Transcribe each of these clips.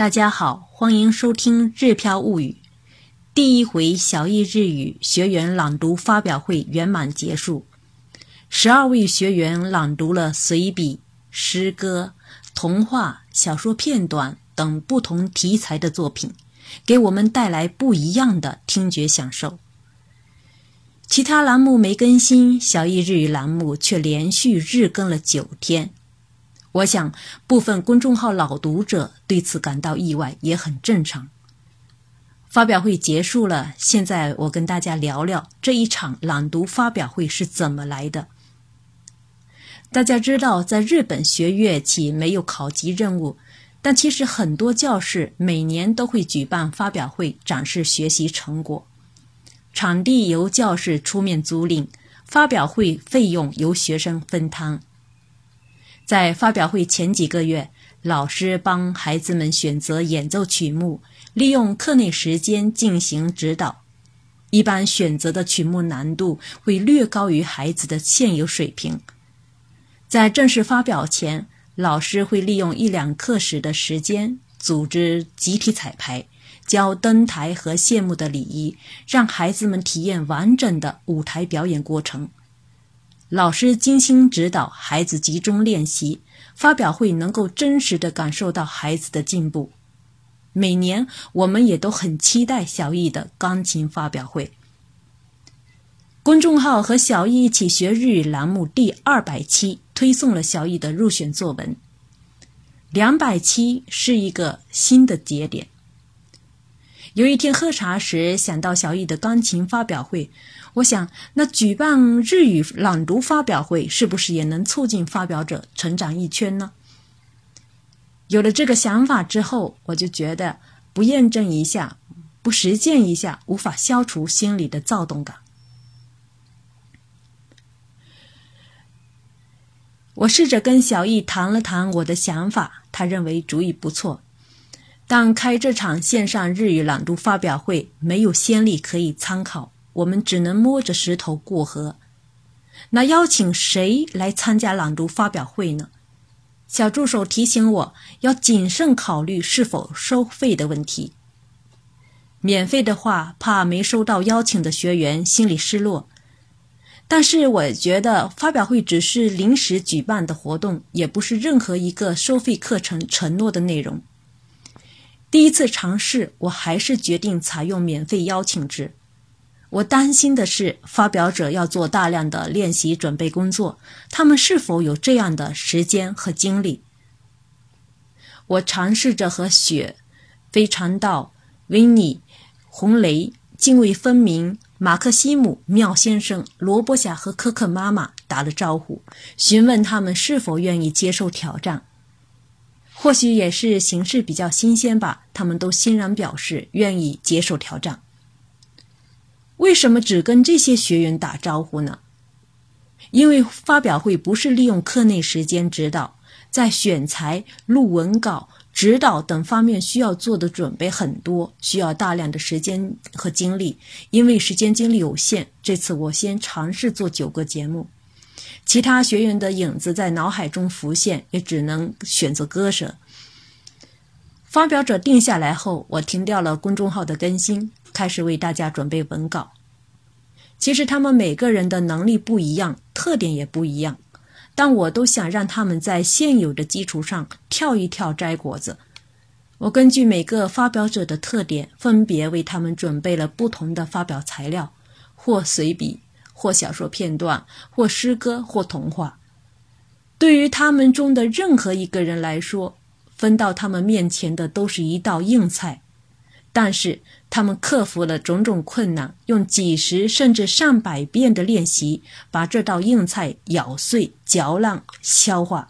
大家好，欢迎收听《日飘物语》。第一回小艺日语学员朗读发表会圆满结束，十二位学员朗读了随笔、诗歌、童话、小说片段等不同题材的作品，给我们带来不一样的听觉享受。其他栏目没更新，小艺日语栏目却连续日更了九天。我想，部分公众号老读者对此感到意外，也很正常。发表会结束了，现在我跟大家聊聊这一场朗读发表会是怎么来的。大家知道，在日本学乐器没有考级任务，但其实很多教室每年都会举办发表会，展示学习成果。场地由教室出面租赁，发表会费用由学生分摊。在发表会前几个月，老师帮孩子们选择演奏曲目，利用课内时间进行指导。一般选择的曲目难度会略高于孩子的现有水平。在正式发表前，老师会利用一两课时的时间，组织集体彩排，教登台和谢幕的礼仪，让孩子们体验完整的舞台表演过程。老师精心指导孩子集中练习，发表会能够真实的感受到孩子的进步。每年我们也都很期待小艺的钢琴发表会。公众号和小艺一起学日语栏目第二百期推送了小艺的入选作文。两百期是一个新的节点。有一天喝茶时想到小艺的钢琴发表会。我想，那举办日语朗读发表会，是不是也能促进发表者成长一圈呢？有了这个想法之后，我就觉得不验证一下、不实践一下，无法消除心里的躁动感。我试着跟小易谈了谈我的想法，他认为主意不错，但开这场线上日语朗读发表会没有先例可以参考。我们只能摸着石头过河。那邀请谁来参加朗读发表会呢？小助手提醒我要谨慎考虑是否收费的问题。免费的话，怕没收到邀请的学员心里失落。但是我觉得发表会只是临时举办的活动，也不是任何一个收费课程承诺的内容。第一次尝试，我还是决定采用免费邀请制。我担心的是，发表者要做大量的练习准备工作，他们是否有这样的时间和精力？我尝试着和雪、非常道、维尼、红雷、泾渭分明、马克西姆、妙先生、罗伯侠和可可妈妈打了招呼，询问他们是否愿意接受挑战。或许也是形势比较新鲜吧，他们都欣然表示愿意接受挑战。为什么只跟这些学员打招呼呢？因为发表会不是利用课内时间指导，在选材、录文稿、指导等方面需要做的准备很多，需要大量的时间和精力。因为时间精力有限，这次我先尝试做九个节目，其他学员的影子在脑海中浮现，也只能选择割舍。发表者定下来后，我停掉了公众号的更新。开始为大家准备文稿。其实他们每个人的能力不一样，特点也不一样，但我都想让他们在现有的基础上跳一跳摘果子。我根据每个发表者的特点，分别为他们准备了不同的发表材料，或随笔，或小说片段，或诗歌，或童话。对于他们中的任何一个人来说，分到他们面前的都是一道硬菜。但是他们克服了种种困难，用几十甚至上百遍的练习，把这道硬菜咬碎、嚼烂、消化。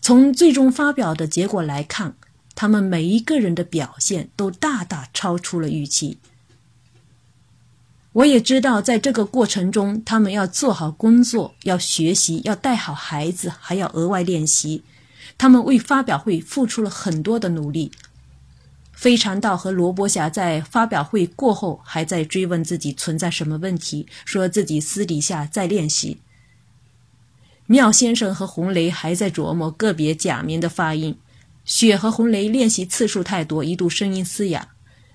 从最终发表的结果来看，他们每一个人的表现都大大超出了预期。我也知道，在这个过程中，他们要做好工作，要学习，要带好孩子，还要额外练习。他们为发表会付出了很多的努力。非常道和罗伯侠在发表会过后还在追问自己存在什么问题，说自己私底下在练习。妙先生和红雷还在琢磨个别假名的发音。雪和红雷练习次数太多，一度声音嘶哑。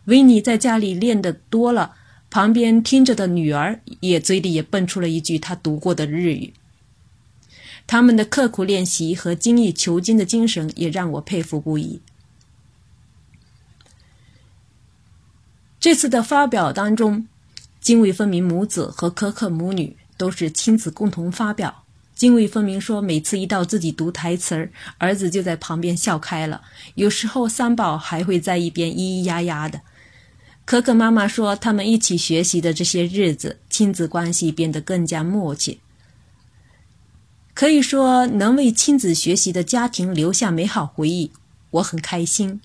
维尼在家里练得多了，旁边听着的女儿也嘴里也蹦出了一句他读过的日语。他们的刻苦练习和精益求精的精神也让我佩服不已。这次的发表当中，泾渭分明母子和可可母女都是亲子共同发表。泾渭分明说，每次一到自己读台词儿，儿子就在旁边笑开了，有时候三宝还会在一边咿咿呀呀的。可可妈妈说，他们一起学习的这些日子，亲子关系变得更加默契。可以说，能为亲子学习的家庭留下美好回忆，我很开心。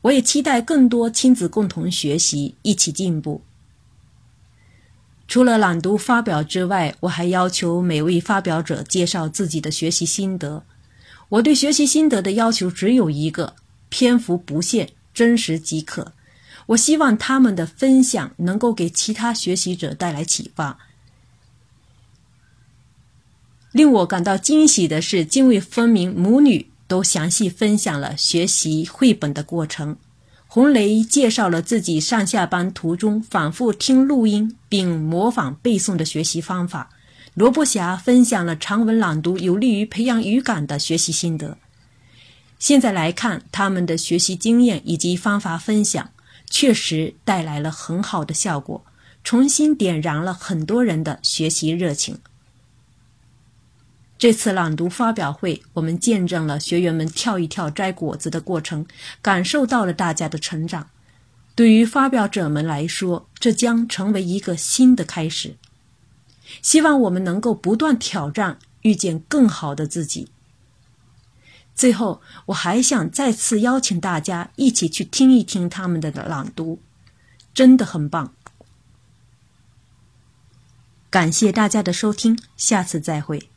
我也期待更多亲子共同学习，一起进步。除了朗读发表之外，我还要求每位发表者介绍自己的学习心得。我对学习心得的要求只有一个：篇幅不限，真实即可。我希望他们的分享能够给其他学习者带来启发。令我感到惊喜的是，泾渭分明母女。都详细分享了学习绘本的过程。红雷介绍了自己上下班途中反复听录音并模仿背诵的学习方法。萝卜侠分享了长文朗读有利于培养语感的学习心得。现在来看，他们的学习经验以及方法分享，确实带来了很好的效果，重新点燃了很多人的学习热情。这次朗读发表会，我们见证了学员们跳一跳摘果子的过程，感受到了大家的成长。对于发表者们来说，这将成为一个新的开始。希望我们能够不断挑战，遇见更好的自己。最后，我还想再次邀请大家一起去听一听他们的朗读，真的很棒。感谢大家的收听，下次再会。